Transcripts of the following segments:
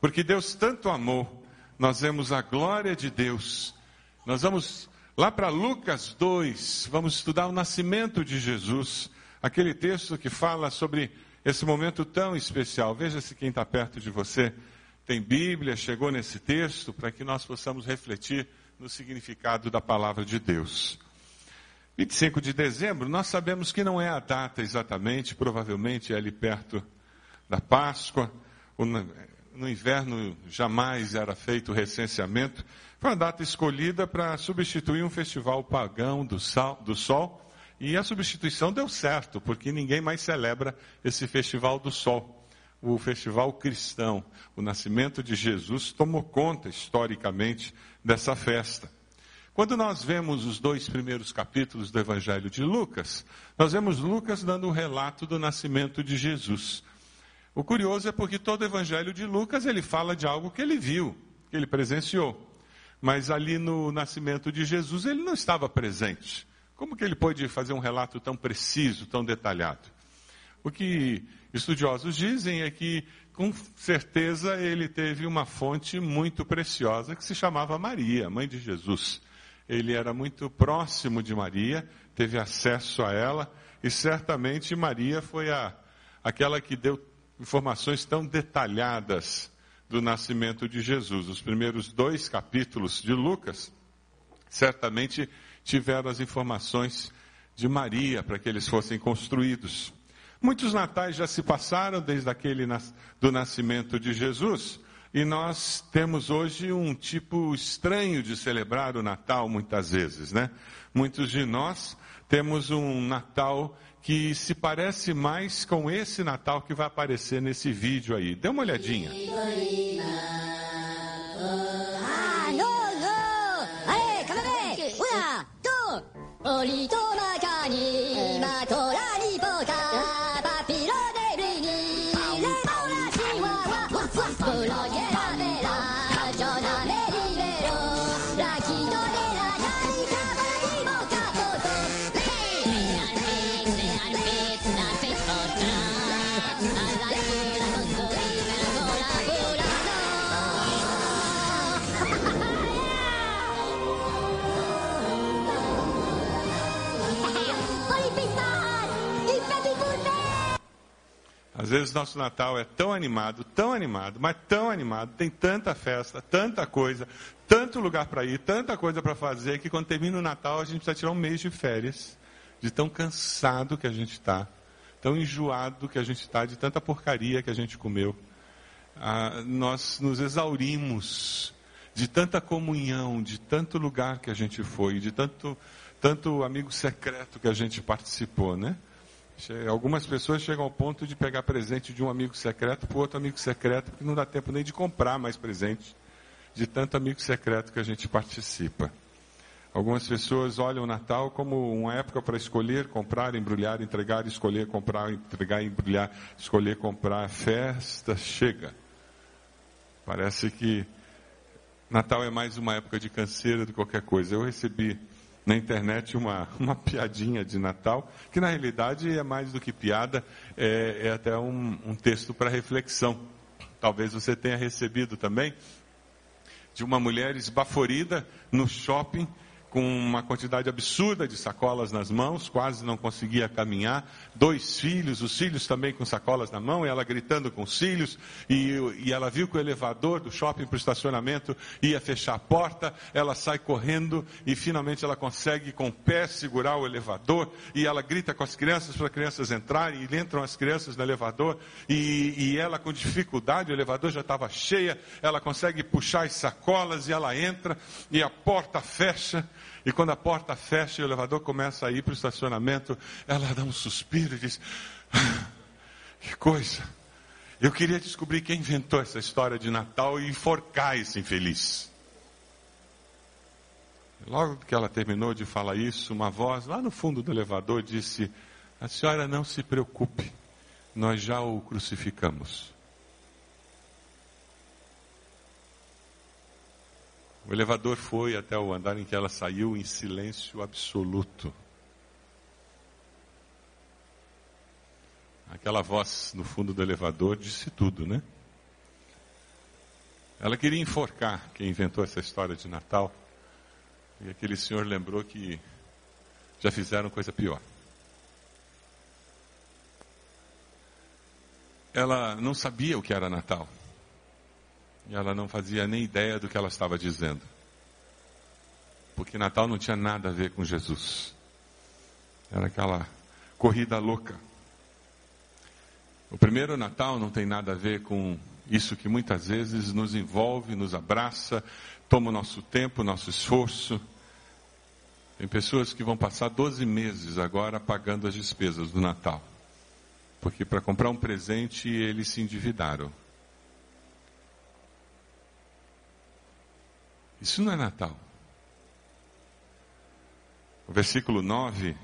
Porque Deus tanto amou, nós vemos a glória de Deus. Nós vamos lá para Lucas 2, vamos estudar o nascimento de Jesus, aquele texto que fala sobre esse momento tão especial. Veja se quem está perto de você tem Bíblia, chegou nesse texto, para que nós possamos refletir no significado da palavra de Deus. 25 de dezembro, nós sabemos que não é a data exatamente, provavelmente é ali perto da Páscoa, no inverno jamais era feito o recenseamento, foi uma data escolhida para substituir um festival pagão do, sal, do sol, e a substituição deu certo, porque ninguém mais celebra esse festival do sol. O festival cristão, o nascimento de Jesus, tomou conta historicamente dessa festa. Quando nós vemos os dois primeiros capítulos do Evangelho de Lucas, nós vemos Lucas dando um relato do nascimento de Jesus. O curioso é porque todo o Evangelho de Lucas ele fala de algo que ele viu, que ele presenciou. Mas ali no nascimento de Jesus ele não estava presente. Como que ele pôde fazer um relato tão preciso, tão detalhado? O que estudiosos dizem é que, com certeza, ele teve uma fonte muito preciosa que se chamava Maria, mãe de Jesus. Ele era muito próximo de Maria, teve acesso a ela, e certamente Maria foi a, aquela que deu informações tão detalhadas do nascimento de Jesus. Os primeiros dois capítulos de Lucas certamente tiveram as informações de Maria para que eles fossem construídos. Muitos natais já se passaram desde aquele do nascimento de Jesus, e nós temos hoje um tipo estranho de celebrar o Natal muitas vezes, né? Muitos de nós temos um Natal que se parece mais com esse Natal que vai aparecer nesse vídeo aí. Dê uma olhadinha. Às vezes nosso Natal é tão animado, tão animado, mas tão animado, tem tanta festa, tanta coisa, tanto lugar para ir, tanta coisa para fazer, que quando termina o Natal a gente precisa tirar um mês de férias, de tão cansado que a gente está, tão enjoado que a gente está, de tanta porcaria que a gente comeu. Ah, nós nos exaurimos de tanta comunhão, de tanto lugar que a gente foi, de tanto, tanto amigo secreto que a gente participou, né? Algumas pessoas chegam ao ponto de pegar presente de um amigo secreto para outro amigo secreto, porque não dá tempo nem de comprar mais presente, de tanto amigo secreto que a gente participa. Algumas pessoas olham o Natal como uma época para escolher, comprar, embrulhar, entregar, escolher, comprar, entregar, embrulhar, escolher, comprar. Festa chega. Parece que Natal é mais uma época de canseira do que qualquer coisa. Eu recebi na internet uma, uma piadinha de Natal, que na realidade é mais do que piada, é, é até um, um texto para reflexão. Talvez você tenha recebido também, de uma mulher esbaforida no shopping com uma quantidade absurda de sacolas nas mãos, quase não conseguia caminhar. Dois filhos, os filhos também com sacolas na mão, e ela gritando com os filhos, e, e ela viu que o elevador do shopping para o estacionamento ia fechar a porta, ela sai correndo e finalmente ela consegue com o pé segurar o elevador, e ela grita com as crianças para as crianças entrarem, e entram as crianças no elevador, e, e ela com dificuldade, o elevador já estava cheia, ela consegue puxar as sacolas e ela entra, e a porta fecha, e quando a porta fecha e o elevador começa a ir para o estacionamento, ela dá um suspiro e diz: ah, Que coisa! Eu queria descobrir quem inventou essa história de Natal e enforcar esse infeliz. Logo que ela terminou de falar isso, uma voz lá no fundo do elevador disse: A senhora não se preocupe, nós já o crucificamos. O elevador foi até o andar em que ela saiu em silêncio absoluto. Aquela voz no fundo do elevador disse tudo, né? Ela queria enforcar quem inventou essa história de Natal. E aquele senhor lembrou que já fizeram coisa pior. Ela não sabia o que era Natal. E ela não fazia nem ideia do que ela estava dizendo. Porque Natal não tinha nada a ver com Jesus. Era aquela corrida louca. O primeiro Natal não tem nada a ver com isso que muitas vezes nos envolve, nos abraça, toma o nosso tempo, nosso esforço. Tem pessoas que vão passar 12 meses agora pagando as despesas do Natal. Porque para comprar um presente eles se endividaram. Isso não é Natal. O versículo 9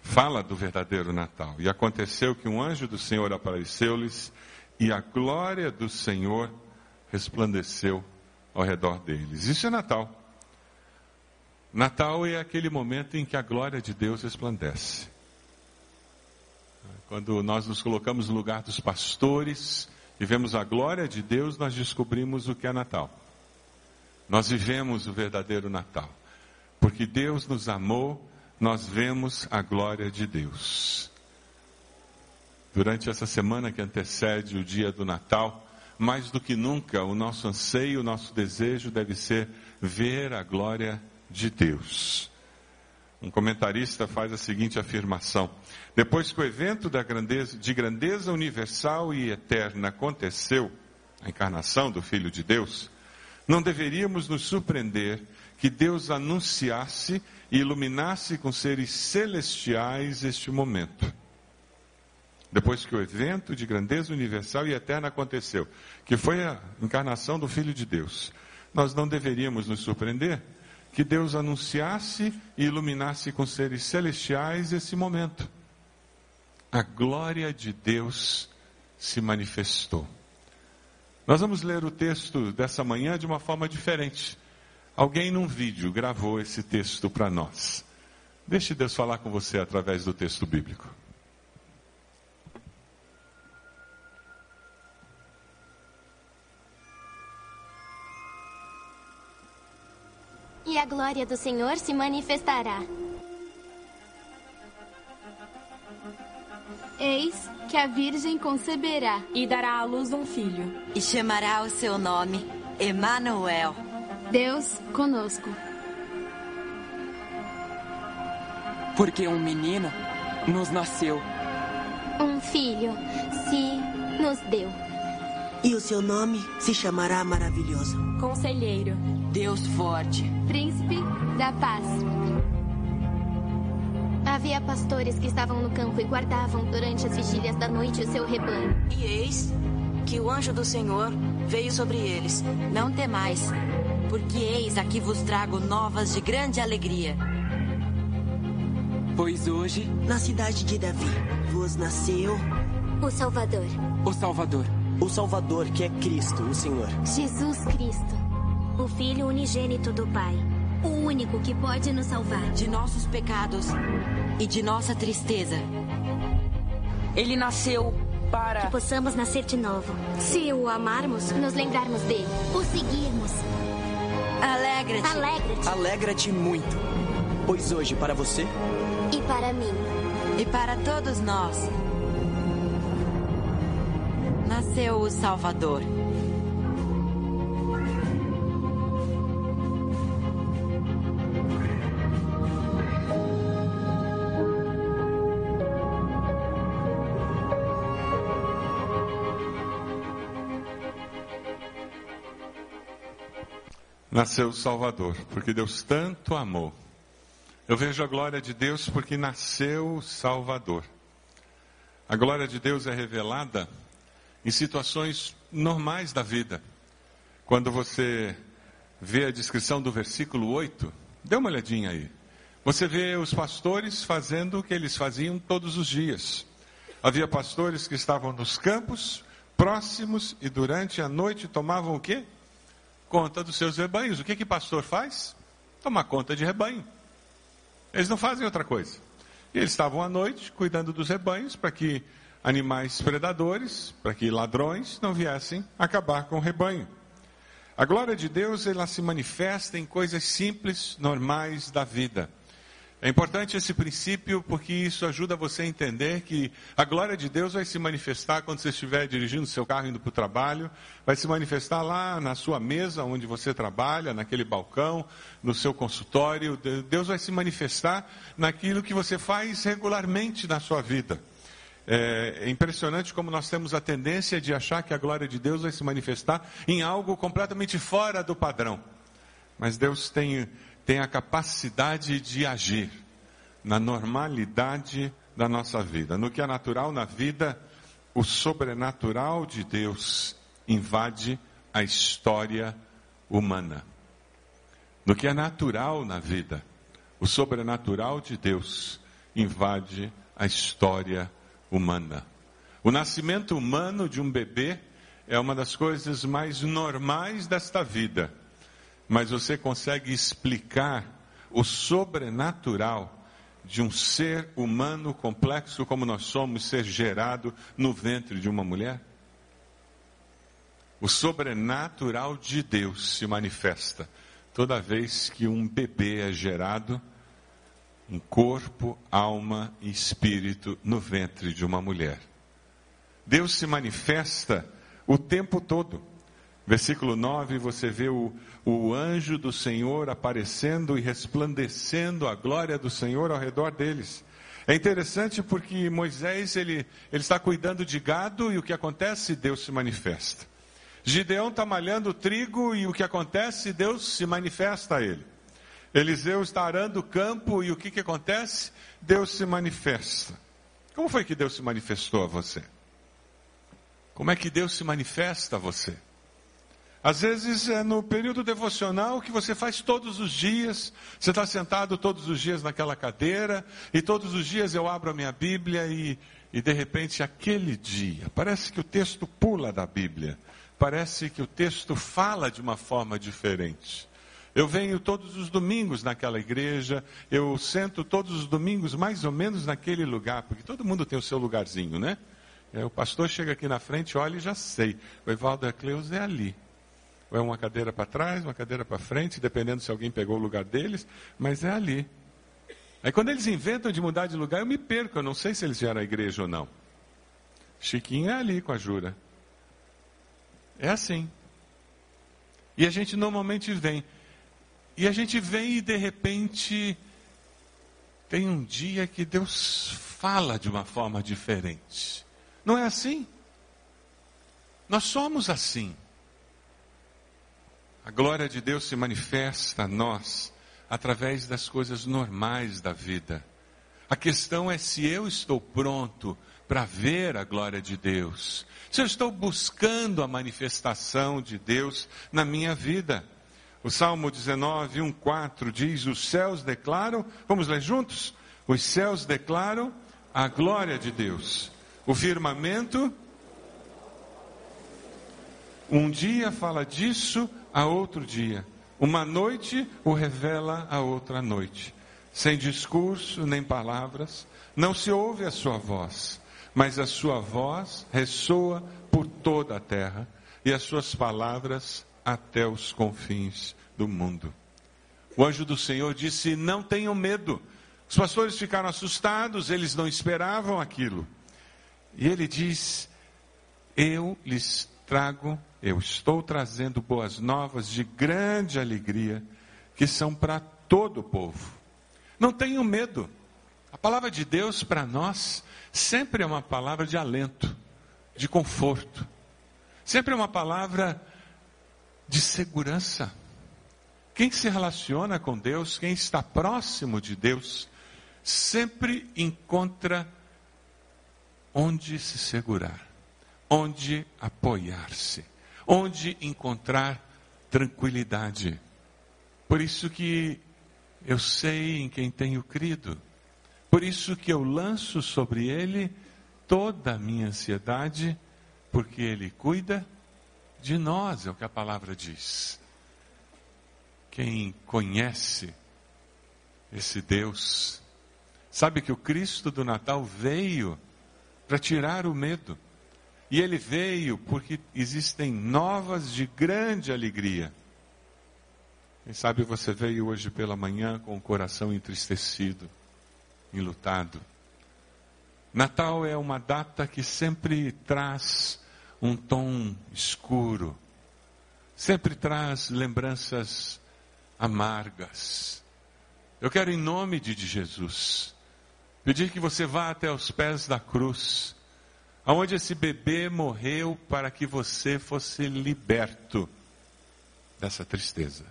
fala do verdadeiro Natal. E aconteceu que um anjo do Senhor apareceu-lhes e a glória do Senhor resplandeceu ao redor deles. Isso é Natal. Natal é aquele momento em que a glória de Deus resplandece. Quando nós nos colocamos no lugar dos pastores e vemos a glória de Deus, nós descobrimos o que é Natal. Nós vivemos o verdadeiro Natal. Porque Deus nos amou, nós vemos a glória de Deus. Durante essa semana que antecede o dia do Natal, mais do que nunca, o nosso anseio, o nosso desejo deve ser ver a glória de Deus. Um comentarista faz a seguinte afirmação: depois que o evento grandeza, de grandeza universal e eterna aconteceu, a encarnação do Filho de Deus, não deveríamos nos surpreender que Deus anunciasse e iluminasse com seres celestiais este momento. Depois que o evento de grandeza universal e eterna aconteceu, que foi a encarnação do Filho de Deus, nós não deveríamos nos surpreender que Deus anunciasse e iluminasse com seres celestiais esse momento. A glória de Deus se manifestou. Nós vamos ler o texto dessa manhã de uma forma diferente. Alguém num vídeo gravou esse texto para nós. Deixe Deus falar com você através do texto bíblico. E a glória do Senhor se manifestará. Eis que a Virgem conceberá e dará à luz um filho. E chamará o seu nome Emanuel. Deus conosco. Porque um menino nos nasceu. Um filho se nos deu. E o seu nome se chamará Maravilhoso. Conselheiro. Deus forte. Príncipe da paz. Havia pastores que estavam no campo e guardavam durante as vigílias da noite o seu rebanho. E eis que o anjo do Senhor veio sobre eles. Não temais, porque eis aqui vos trago novas de grande alegria. Pois hoje, na cidade de Davi, vos nasceu o Salvador. O Salvador. O Salvador, que é Cristo, o Senhor. Jesus Cristo, o Filho unigênito do Pai o único que pode nos salvar de nossos pecados e de nossa tristeza. Ele nasceu para que possamos nascer de novo. Se o amarmos, nos lembrarmos dele, o seguirmos. Alegra-te. Alegra-te. Alegra-te muito, pois hoje para você e para mim e para todos nós nasceu o Salvador. Nasceu o Salvador, porque Deus tanto amou. Eu vejo a glória de Deus porque nasceu o Salvador. A glória de Deus é revelada em situações normais da vida. Quando você vê a descrição do versículo 8, dê uma olhadinha aí. Você vê os pastores fazendo o que eles faziam todos os dias. Havia pastores que estavam nos campos, próximos, e durante a noite tomavam o quê? Conta dos seus rebanhos. O que que pastor faz? Tomar conta de rebanho. Eles não fazem outra coisa. E eles estavam à noite cuidando dos rebanhos para que animais predadores, para que ladrões não viessem acabar com o rebanho. A glória de Deus, ela se manifesta em coisas simples, normais da vida. É importante esse princípio porque isso ajuda você a entender que a glória de Deus vai se manifestar quando você estiver dirigindo seu carro indo para o trabalho, vai se manifestar lá na sua mesa onde você trabalha, naquele balcão, no seu consultório. Deus vai se manifestar naquilo que você faz regularmente na sua vida. É impressionante como nós temos a tendência de achar que a glória de Deus vai se manifestar em algo completamente fora do padrão. Mas Deus tem tem a capacidade de agir na normalidade da nossa vida. No que é natural na vida, o sobrenatural de Deus invade a história humana. No que é natural na vida, o sobrenatural de Deus invade a história humana. O nascimento humano de um bebê é uma das coisas mais normais desta vida mas você consegue explicar o sobrenatural de um ser humano complexo como nós somos ser gerado no ventre de uma mulher? O sobrenatural de Deus se manifesta toda vez que um bebê é gerado em corpo, alma e espírito no ventre de uma mulher. Deus se manifesta o tempo todo. Versículo 9, você vê o, o anjo do Senhor aparecendo e resplandecendo a glória do Senhor ao redor deles. É interessante porque Moisés ele, ele está cuidando de gado e o que acontece? Deus se manifesta. Gideão está malhando trigo e o que acontece? Deus se manifesta a ele. Eliseu está arando o campo e o que, que acontece? Deus se manifesta. Como foi que Deus se manifestou a você? Como é que Deus se manifesta a você? Às vezes é no período devocional que você faz todos os dias. Você está sentado todos os dias naquela cadeira, e todos os dias eu abro a minha Bíblia e, e de repente aquele dia, parece que o texto pula da Bíblia. Parece que o texto fala de uma forma diferente. Eu venho todos os domingos naquela igreja, eu sento todos os domingos mais ou menos naquele lugar, porque todo mundo tem o seu lugarzinho, né? É, o pastor chega aqui na frente, olha e já sei. O Evaldo Ecleus é ali. É uma cadeira para trás, uma cadeira para frente, dependendo se alguém pegou o lugar deles, mas é ali. Aí quando eles inventam de mudar de lugar, eu me perco, eu não sei se eles vieram à igreja ou não. Chiquinho é ali com a Jura. É assim. E a gente normalmente vem. E a gente vem e de repente tem um dia que Deus fala de uma forma diferente. Não é assim? Nós somos assim. A glória de Deus se manifesta a nós através das coisas normais da vida. A questão é se eu estou pronto para ver a glória de Deus, se eu estou buscando a manifestação de Deus na minha vida. O Salmo 19, 1, 4 diz: Os céus declaram, vamos ler juntos? Os céus declaram a glória de Deus. O firmamento, um dia fala disso, a outro dia. Uma noite o revela a outra noite. Sem discurso nem palavras, não se ouve a sua voz, mas a sua voz ressoa por toda a terra e as suas palavras até os confins do mundo. O anjo do Senhor disse: Não tenham medo. Os pastores ficaram assustados, eles não esperavam aquilo. E ele diz: Eu lhes trago eu estou trazendo boas novas de grande alegria, que são para todo o povo. Não tenham medo. A palavra de Deus para nós sempre é uma palavra de alento, de conforto. Sempre é uma palavra de segurança. Quem se relaciona com Deus, quem está próximo de Deus, sempre encontra onde se segurar, onde apoiar-se onde encontrar tranquilidade. Por isso que eu sei em quem tenho crido. Por isso que eu lanço sobre ele toda a minha ansiedade, porque ele cuida de nós, é o que a palavra diz. Quem conhece esse Deus, sabe que o Cristo do Natal veio para tirar o medo. E ele veio porque existem novas de grande alegria. Quem sabe você veio hoje pela manhã com o coração entristecido, enlutado. Natal é uma data que sempre traz um tom escuro, sempre traz lembranças amargas. Eu quero, em nome de Jesus, pedir que você vá até os pés da cruz, aonde esse bebê morreu para que você fosse liberto dessa tristeza.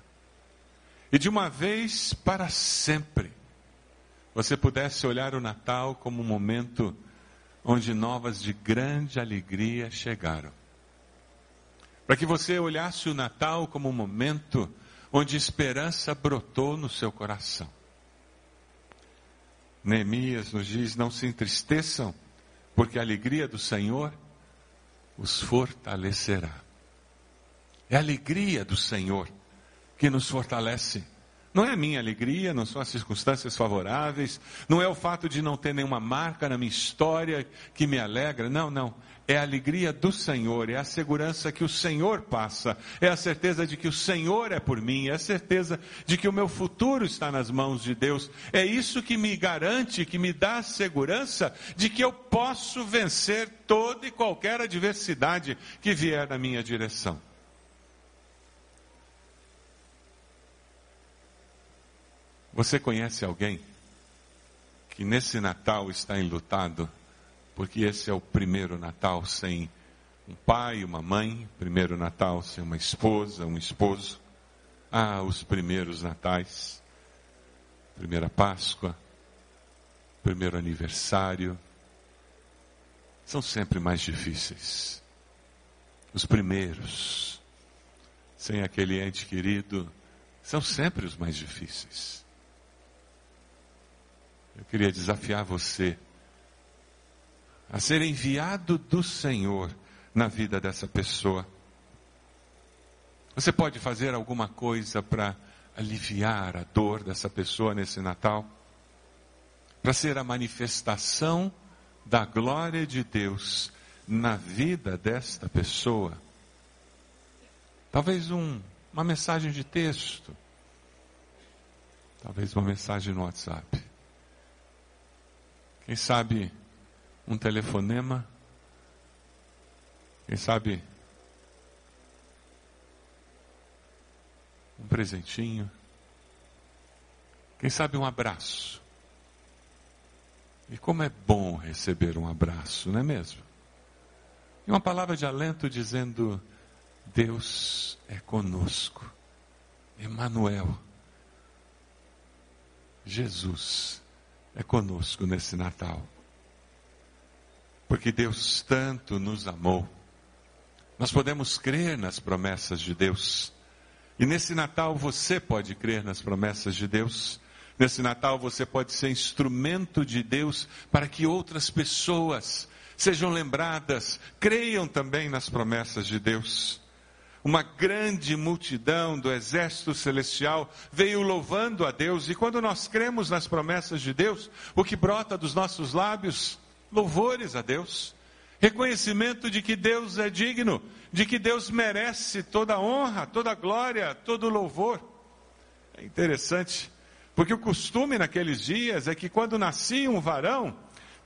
E de uma vez para sempre, você pudesse olhar o Natal como um momento onde novas de grande alegria chegaram. Para que você olhasse o Natal como um momento onde esperança brotou no seu coração. Neemias nos diz: não se entristeçam, porque a alegria do Senhor os fortalecerá. É a alegria do Senhor que nos fortalece. Não é a minha alegria, não são as circunstâncias favoráveis, não é o fato de não ter nenhuma marca na minha história que me alegra, não, não. É a alegria do Senhor, é a segurança que o Senhor passa, é a certeza de que o Senhor é por mim, é a certeza de que o meu futuro está nas mãos de Deus. É isso que me garante, que me dá a segurança de que eu posso vencer toda e qualquer adversidade que vier na minha direção. Você conhece alguém que nesse Natal está enlutado, porque esse é o primeiro Natal sem um pai, uma mãe, primeiro Natal sem uma esposa, um esposo. Ah, os primeiros Natais, primeira Páscoa, primeiro aniversário, são sempre mais difíceis. Os primeiros, sem aquele ente querido, são sempre os mais difíceis. Eu queria desafiar você a ser enviado do Senhor na vida dessa pessoa. Você pode fazer alguma coisa para aliviar a dor dessa pessoa nesse Natal? Para ser a manifestação da glória de Deus na vida desta pessoa? Talvez um, uma mensagem de texto. Talvez uma mensagem no WhatsApp. Quem sabe um telefonema? Quem sabe um presentinho? Quem sabe um abraço? E como é bom receber um abraço, não é mesmo? E uma palavra de alento dizendo: Deus é conosco. Emmanuel. Jesus é conosco nesse Natal. Porque Deus tanto nos amou. Nós podemos crer nas promessas de Deus. E nesse Natal você pode crer nas promessas de Deus. Nesse Natal você pode ser instrumento de Deus para que outras pessoas sejam lembradas, creiam também nas promessas de Deus uma grande multidão do exército celestial veio louvando a Deus, e quando nós cremos nas promessas de Deus, o que brota dos nossos lábios? Louvores a Deus, reconhecimento de que Deus é digno, de que Deus merece toda a honra, toda a glória, todo o louvor. É interessante, porque o costume naqueles dias é que quando nascia um varão,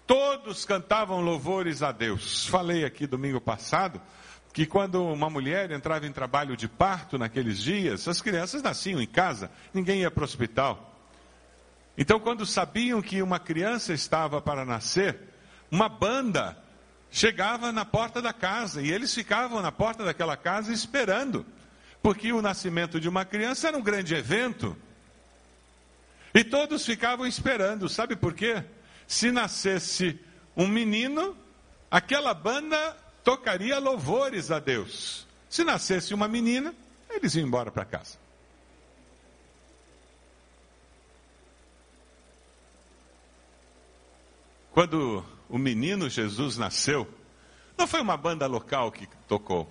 todos cantavam louvores a Deus. Falei aqui domingo passado que quando uma mulher entrava em trabalho de parto naqueles dias, as crianças nasciam em casa, ninguém ia para o hospital. Então, quando sabiam que uma criança estava para nascer, uma banda chegava na porta da casa e eles ficavam na porta daquela casa esperando, porque o nascimento de uma criança era um grande evento. E todos ficavam esperando, sabe por quê? Se nascesse um menino, aquela banda tocaria louvores a Deus. Se nascesse uma menina, eles iam embora para casa. Quando o menino Jesus nasceu, não foi uma banda local que tocou,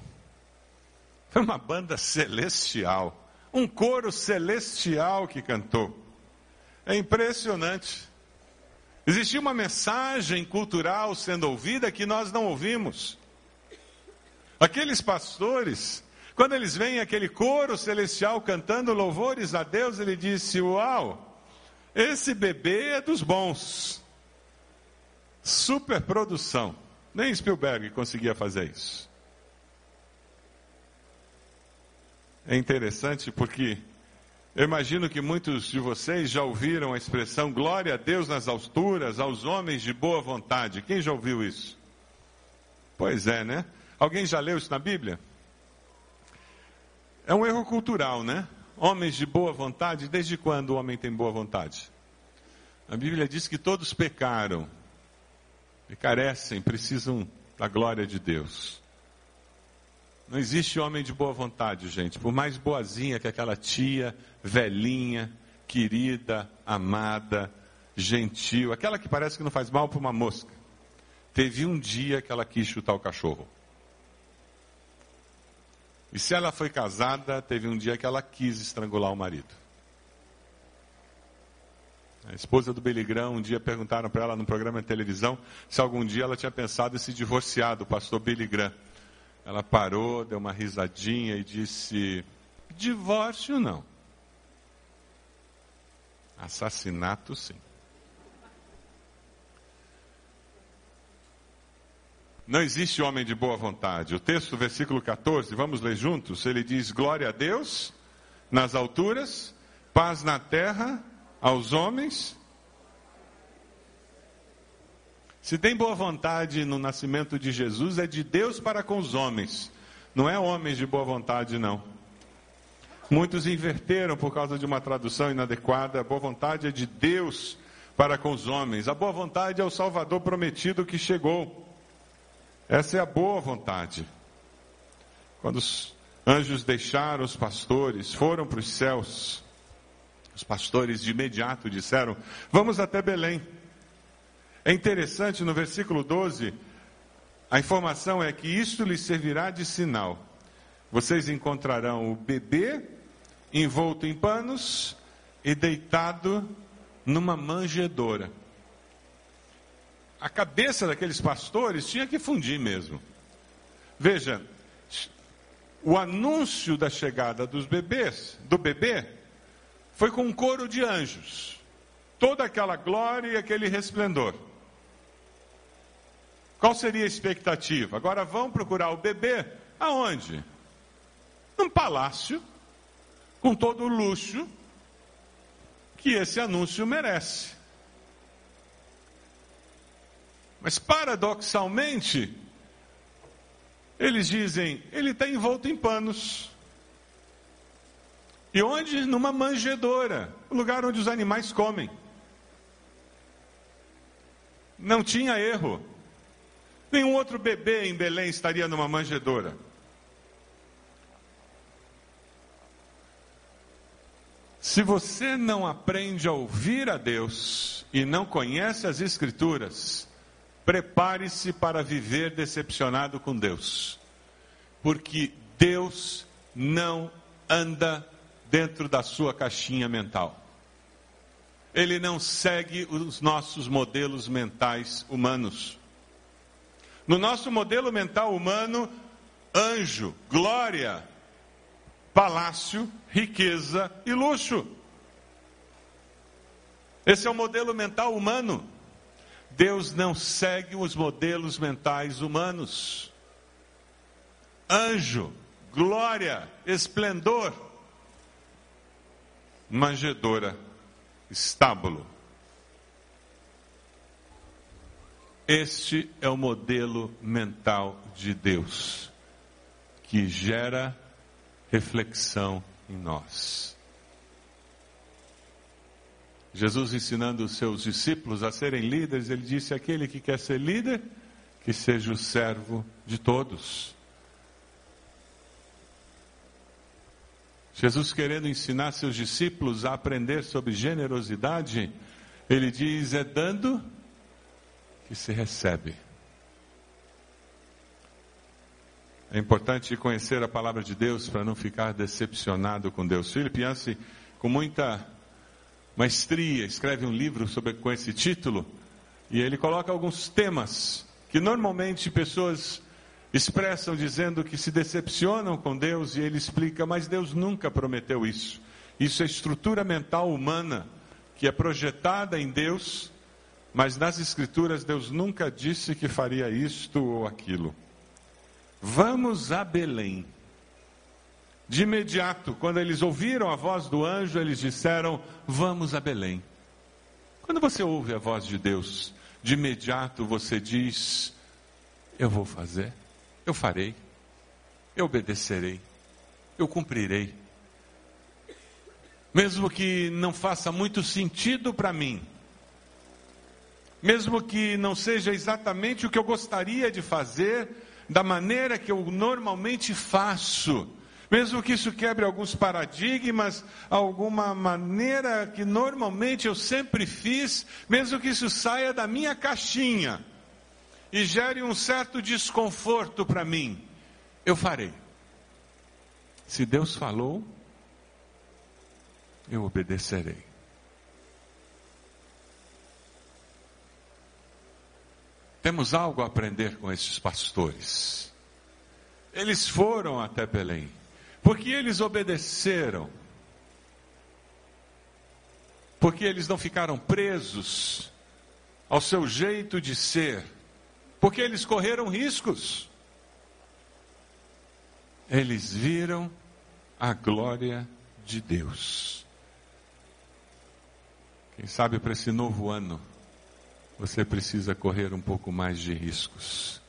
foi uma banda celestial, um coro celestial que cantou. É impressionante. Existia uma mensagem cultural sendo ouvida que nós não ouvimos. Aqueles pastores, quando eles veem aquele coro celestial cantando louvores a Deus, ele disse: Uau, esse bebê é dos bons. Superprodução. Nem Spielberg conseguia fazer isso. É interessante porque eu imagino que muitos de vocês já ouviram a expressão glória a Deus nas alturas, aos homens de boa vontade. Quem já ouviu isso? Pois é, né? Alguém já leu isso na Bíblia? É um erro cultural, né? Homens de boa vontade, desde quando o homem tem boa vontade? A Bíblia diz que todos pecaram e carecem, precisam da glória de Deus. Não existe homem de boa vontade, gente. Por mais boazinha que aquela tia, velhinha, querida, amada, gentil, aquela que parece que não faz mal para uma mosca. Teve um dia que ela quis chutar o cachorro. E se ela foi casada, teve um dia que ela quis estrangular o marido. A esposa do Beligrão, um dia perguntaram para ela no programa de televisão se algum dia ela tinha pensado em se divorciar do pastor Beligrão. Ela parou, deu uma risadinha e disse: divórcio não. Assassinato sim. Não existe homem de boa vontade. O texto, versículo 14, vamos ler juntos. Ele diz: Glória a Deus nas alturas, paz na terra aos homens. Se tem boa vontade no nascimento de Jesus, é de Deus para com os homens. Não é homens de boa vontade, não. Muitos inverteram por causa de uma tradução inadequada. A boa vontade é de Deus para com os homens. A boa vontade é o Salvador prometido que chegou. Essa é a boa vontade. Quando os anjos deixaram os pastores, foram para os céus, os pastores de imediato disseram: Vamos até Belém. É interessante no versículo 12, a informação é que isto lhes servirá de sinal. Vocês encontrarão o bebê envolto em panos e deitado numa manjedoura. A cabeça daqueles pastores tinha que fundir mesmo. Veja, o anúncio da chegada dos bebês, do bebê, foi com um coro de anjos. Toda aquela glória e aquele resplendor. Qual seria a expectativa? Agora vão procurar o bebê aonde? Num palácio, com todo o luxo que esse anúncio merece. Mas paradoxalmente, eles dizem, ele está envolto em panos. E onde? Numa manjedoura, lugar onde os animais comem. Não tinha erro. Nenhum outro bebê em Belém estaria numa manjedoura. Se você não aprende a ouvir a Deus e não conhece as Escrituras, prepare-se para viver decepcionado com Deus, porque Deus não anda dentro da sua caixinha mental. Ele não segue os nossos modelos mentais humanos. No nosso modelo mental humano, anjo, glória, palácio, riqueza e luxo. Esse é o modelo mental humano. Deus não segue os modelos mentais humanos. Anjo, glória, esplendor, manjedora, estábulo. Este é o modelo mental de Deus, que gera reflexão em nós. Jesus ensinando os seus discípulos a serem líderes, ele disse: aquele que quer ser líder, que seja o servo de todos. Jesus querendo ensinar seus discípulos a aprender sobre generosidade, ele diz: é dando que se recebe. É importante conhecer a palavra de Deus para não ficar decepcionado com Deus. Philip Yancey, com muita maestria, escreve um livro sobre, com esse título e ele coloca alguns temas que normalmente pessoas expressam dizendo que se decepcionam com Deus e ele explica, mas Deus nunca prometeu isso. Isso é estrutura mental humana que é projetada em Deus, mas nas Escrituras Deus nunca disse que faria isto ou aquilo. Vamos a Belém. De imediato, quando eles ouviram a voz do anjo, eles disseram: Vamos a Belém. Quando você ouve a voz de Deus, de imediato você diz: Eu vou fazer, eu farei, eu obedecerei, eu cumprirei. Mesmo que não faça muito sentido para mim, mesmo que não seja exatamente o que eu gostaria de fazer, da maneira que eu normalmente faço, mesmo que isso quebre alguns paradigmas, alguma maneira que normalmente eu sempre fiz, mesmo que isso saia da minha caixinha e gere um certo desconforto para mim, eu farei. Se Deus falou, eu obedecerei. Temos algo a aprender com esses pastores. Eles foram até Belém, porque eles obedeceram, porque eles não ficaram presos ao seu jeito de ser, porque eles correram riscos. Eles viram a glória de Deus. Quem sabe para esse novo ano, você precisa correr um pouco mais de riscos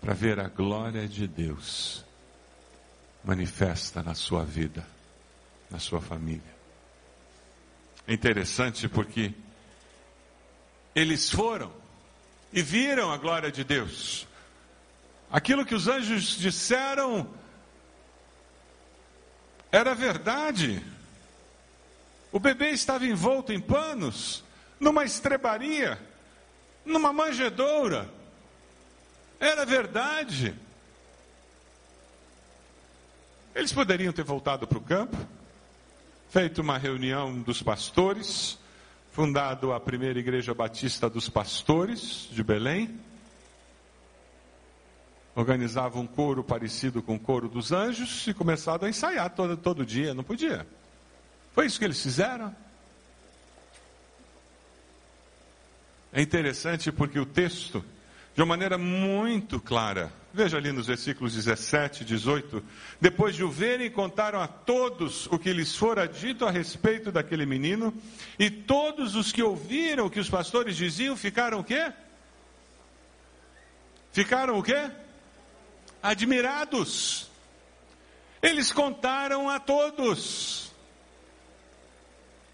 para ver a glória de Deus manifesta na sua vida, na sua família. É interessante porque eles foram e viram a glória de Deus. Aquilo que os anjos disseram era verdade. O bebê estava envolto em panos, numa estrebaria numa manjedoura. Era verdade. Eles poderiam ter voltado para o campo, feito uma reunião dos pastores, fundado a primeira igreja batista dos pastores de Belém, organizava um coro parecido com o coro dos anjos e começado a ensaiar todo, todo dia, não podia. Foi isso que eles fizeram. É interessante porque o texto, de uma maneira muito clara, veja ali nos versículos 17 e 18, depois de o verem, contaram a todos o que lhes fora dito a respeito daquele menino, e todos os que ouviram o que os pastores diziam ficaram o quê? Ficaram o quê? Admirados. Eles contaram a todos.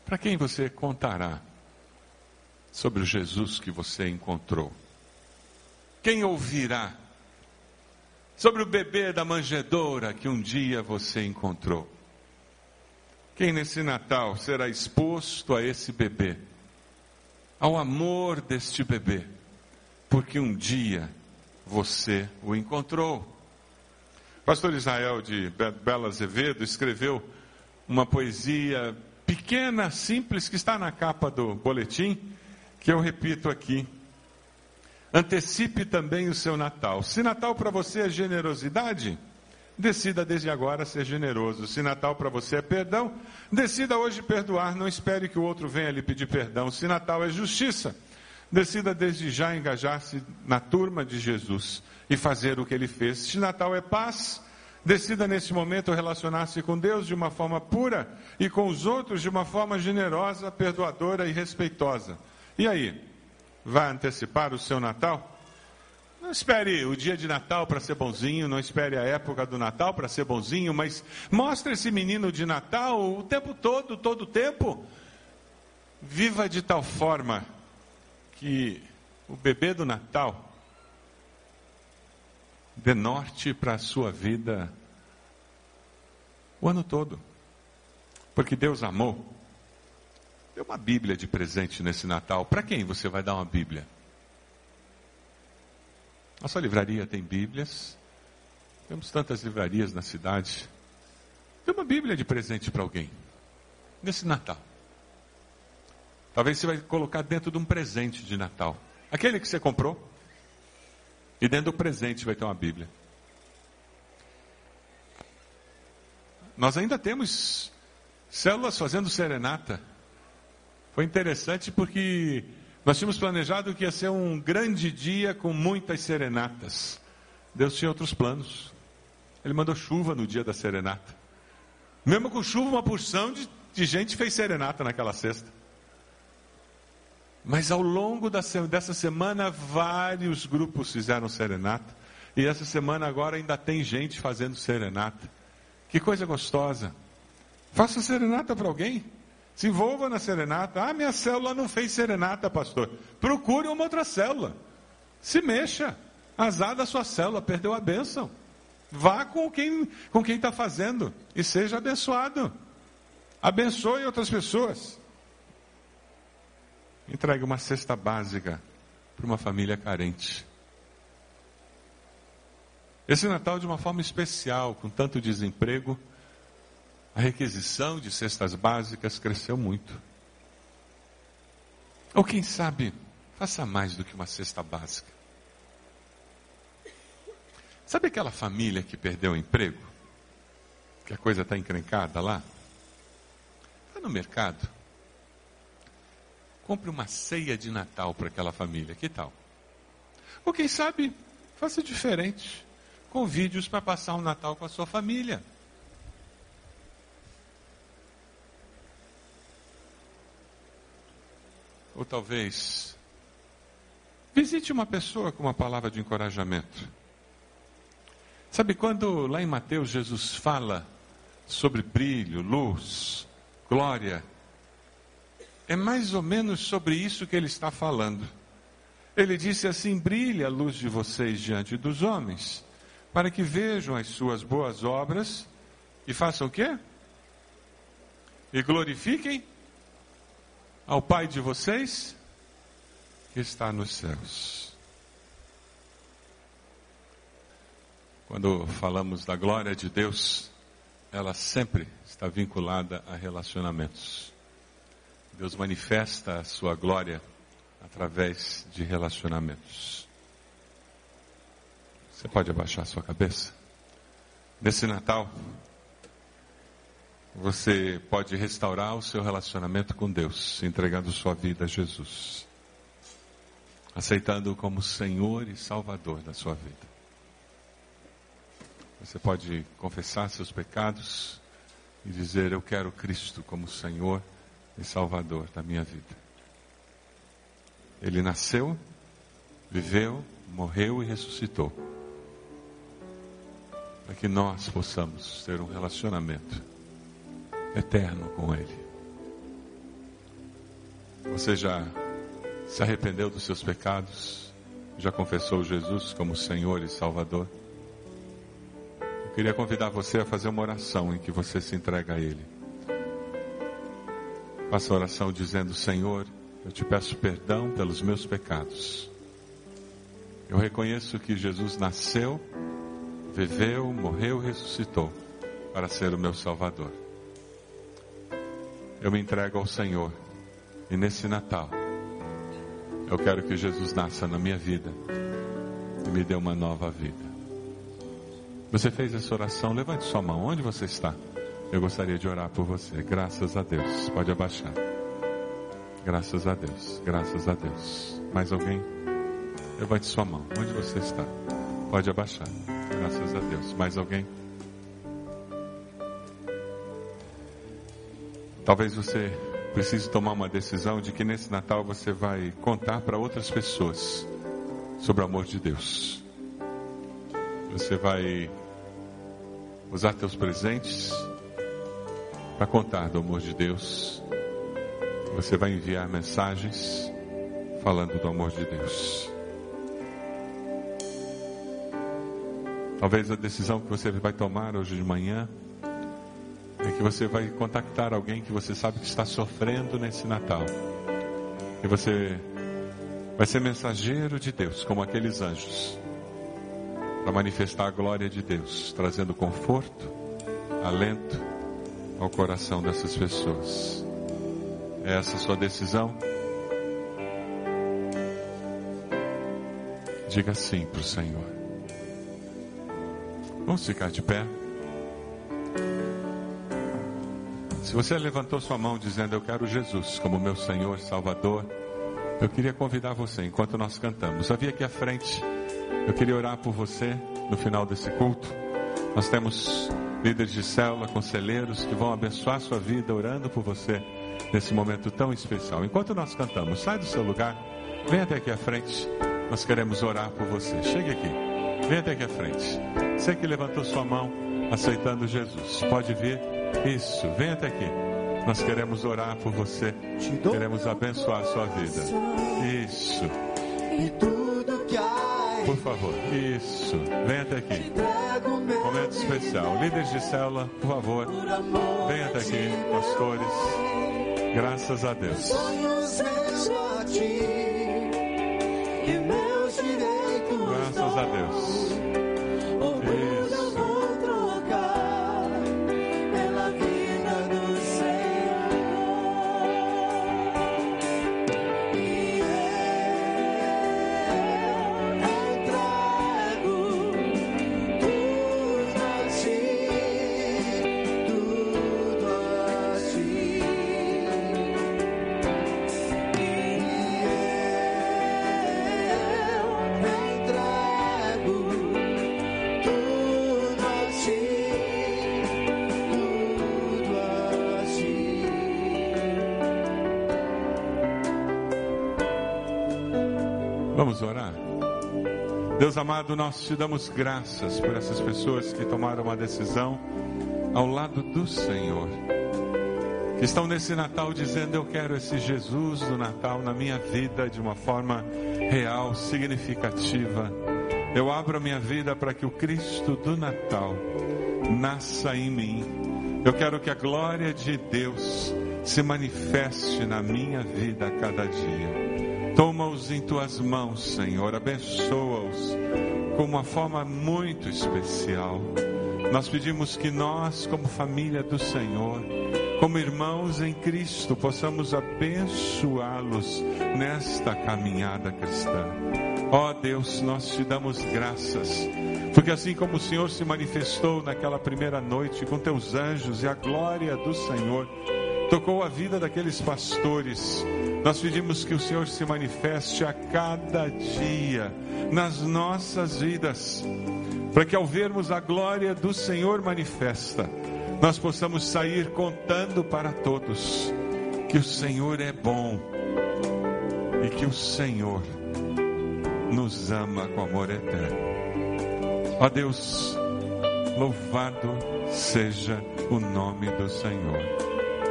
Para quem você contará? sobre o Jesus que você encontrou? Quem ouvirá sobre o bebê da manjedoura que um dia você encontrou? Quem nesse Natal será exposto a esse bebê, ao amor deste bebê, porque um dia você o encontrou? Pastor Israel de Bela Azevedo escreveu uma poesia pequena, simples, que está na capa do boletim, que eu repito aqui. Antecipe também o seu Natal. Se Natal para você é generosidade, decida desde agora ser generoso. Se Natal para você é perdão, decida hoje perdoar. Não espere que o outro venha lhe pedir perdão. Se Natal é justiça, decida desde já engajar-se na turma de Jesus e fazer o que ele fez. Se Natal é paz, decida neste momento relacionar-se com Deus de uma forma pura e com os outros de uma forma generosa, perdoadora e respeitosa. E aí? Vai antecipar o seu Natal? Não espere o dia de Natal para ser bonzinho, não espere a época do Natal para ser bonzinho, mas mostre esse menino de Natal o tempo todo, todo o tempo. Viva de tal forma que o bebê do Natal dê norte para a sua vida o ano todo. Porque Deus amou Dê uma Bíblia de presente nesse Natal. Para quem você vai dar uma Bíblia? Nossa sua livraria tem Bíblias. Temos tantas livrarias na cidade. Dê uma Bíblia de presente para alguém. Nesse Natal. Talvez você vai colocar dentro de um presente de Natal. Aquele que você comprou. E dentro do presente vai ter uma Bíblia. Nós ainda temos células fazendo serenata foi interessante porque nós tínhamos planejado que ia ser um grande dia com muitas serenatas. Deus tinha outros planos. Ele mandou chuva no dia da serenata. Mesmo com chuva, uma porção de, de gente fez serenata naquela sexta. Mas ao longo da, dessa semana, vários grupos fizeram serenata. E essa semana agora ainda tem gente fazendo serenata. Que coisa gostosa. Faça serenata para alguém. Se envolva na serenata. Ah, minha célula não fez serenata, pastor. Procure uma outra célula. Se mexa. Azar da sua célula, perdeu a bênção. Vá com quem com quem está fazendo e seja abençoado. Abençoe outras pessoas. Entregue uma cesta básica para uma família carente. Esse Natal, de uma forma especial, com tanto desemprego, a requisição de cestas básicas cresceu muito. Ou quem sabe, faça mais do que uma cesta básica. Sabe aquela família que perdeu o emprego? Que a coisa está encrencada lá? Vá no mercado. Compre uma ceia de Natal para aquela família, que tal? Ou quem sabe, faça diferente. Convide-os para passar um Natal com a sua família. Ou talvez visite uma pessoa com uma palavra de encorajamento. Sabe quando lá em Mateus Jesus fala sobre brilho, luz, glória, é mais ou menos sobre isso que ele está falando. Ele disse assim: brilha a luz de vocês diante dos homens, para que vejam as suas boas obras e façam o quê? E glorifiquem ao Pai de vocês que está nos céus. Quando falamos da glória de Deus, ela sempre está vinculada a relacionamentos. Deus manifesta a sua glória através de relacionamentos. Você pode abaixar sua cabeça? Nesse Natal, você pode restaurar o seu relacionamento com Deus, entregando sua vida a Jesus, aceitando-o como Senhor e Salvador da sua vida. Você pode confessar seus pecados e dizer: Eu quero Cristo como Senhor e Salvador da minha vida. Ele nasceu, viveu, morreu e ressuscitou para que nós possamos ter um relacionamento eterno com Ele. Você já se arrependeu dos seus pecados? Já confessou Jesus como Senhor e Salvador? Eu queria convidar você a fazer uma oração em que você se entrega a Ele. Faça a oração dizendo: Senhor, eu te peço perdão pelos meus pecados. Eu reconheço que Jesus nasceu viveu, morreu e ressuscitou para ser o meu Salvador. Eu me entrego ao Senhor e nesse Natal eu quero que Jesus nasça na minha vida e me dê uma nova vida. Você fez essa oração? Levante sua mão. Onde você está? Eu gostaria de orar por você. Graças a Deus. Pode abaixar. Graças a Deus. Graças a Deus. Mais alguém? Levante sua mão. Onde você está? Pode abaixar. Graças a Deus. Mais alguém? Talvez você precise tomar uma decisão de que nesse Natal você vai contar para outras pessoas sobre o amor de Deus. Você vai usar teus presentes para contar do amor de Deus. Você vai enviar mensagens falando do amor de Deus. Talvez a decisão que você vai tomar hoje de manhã que você vai contactar alguém que você sabe que está sofrendo nesse Natal. E você vai ser mensageiro de Deus, como aqueles anjos, para manifestar a glória de Deus, trazendo conforto, alento ao coração dessas pessoas. É essa a sua decisão? Diga sim para o Senhor. Vamos ficar de pé. Se você levantou sua mão dizendo eu quero Jesus como meu Senhor, Salvador, eu queria convidar você, enquanto nós cantamos, a vir aqui à frente. Eu queria orar por você no final desse culto. Nós temos líderes de célula, conselheiros que vão abençoar sua vida orando por você nesse momento tão especial. Enquanto nós cantamos, sai do seu lugar, vem até aqui à frente. Nós queremos orar por você. Chegue aqui, vem até aqui à frente. Você que levantou sua mão aceitando Jesus, pode vir. Isso, vem até aqui. Nós queremos orar por você. Queremos abençoar a sua vida. Isso. Por favor, isso. Vem até aqui. Momento especial. Líderes de célula, por favor. Venha até aqui, pastores. Graças a Deus. Graças a Deus. Deus amado, nós te damos graças por essas pessoas que tomaram uma decisão ao lado do Senhor, que estão nesse Natal dizendo: Eu quero esse Jesus do Natal na minha vida de uma forma real, significativa. Eu abro a minha vida para que o Cristo do Natal nasça em mim. Eu quero que a glória de Deus se manifeste na minha vida a cada dia. Toma-os em tuas mãos, Senhor, abençoa-os com uma forma muito especial. Nós pedimos que nós, como família do Senhor, como irmãos em Cristo, possamos abençoá-los nesta caminhada cristã. Ó oh Deus, nós te damos graças, porque assim como o Senhor se manifestou naquela primeira noite com teus anjos e a glória do Senhor tocou a vida daqueles pastores, nós pedimos que o Senhor se manifeste a cada dia nas nossas vidas, para que ao vermos a glória do Senhor manifesta, nós possamos sair contando para todos que o Senhor é bom e que o Senhor nos ama com amor eterno. Ó Deus, louvado seja o nome do Senhor,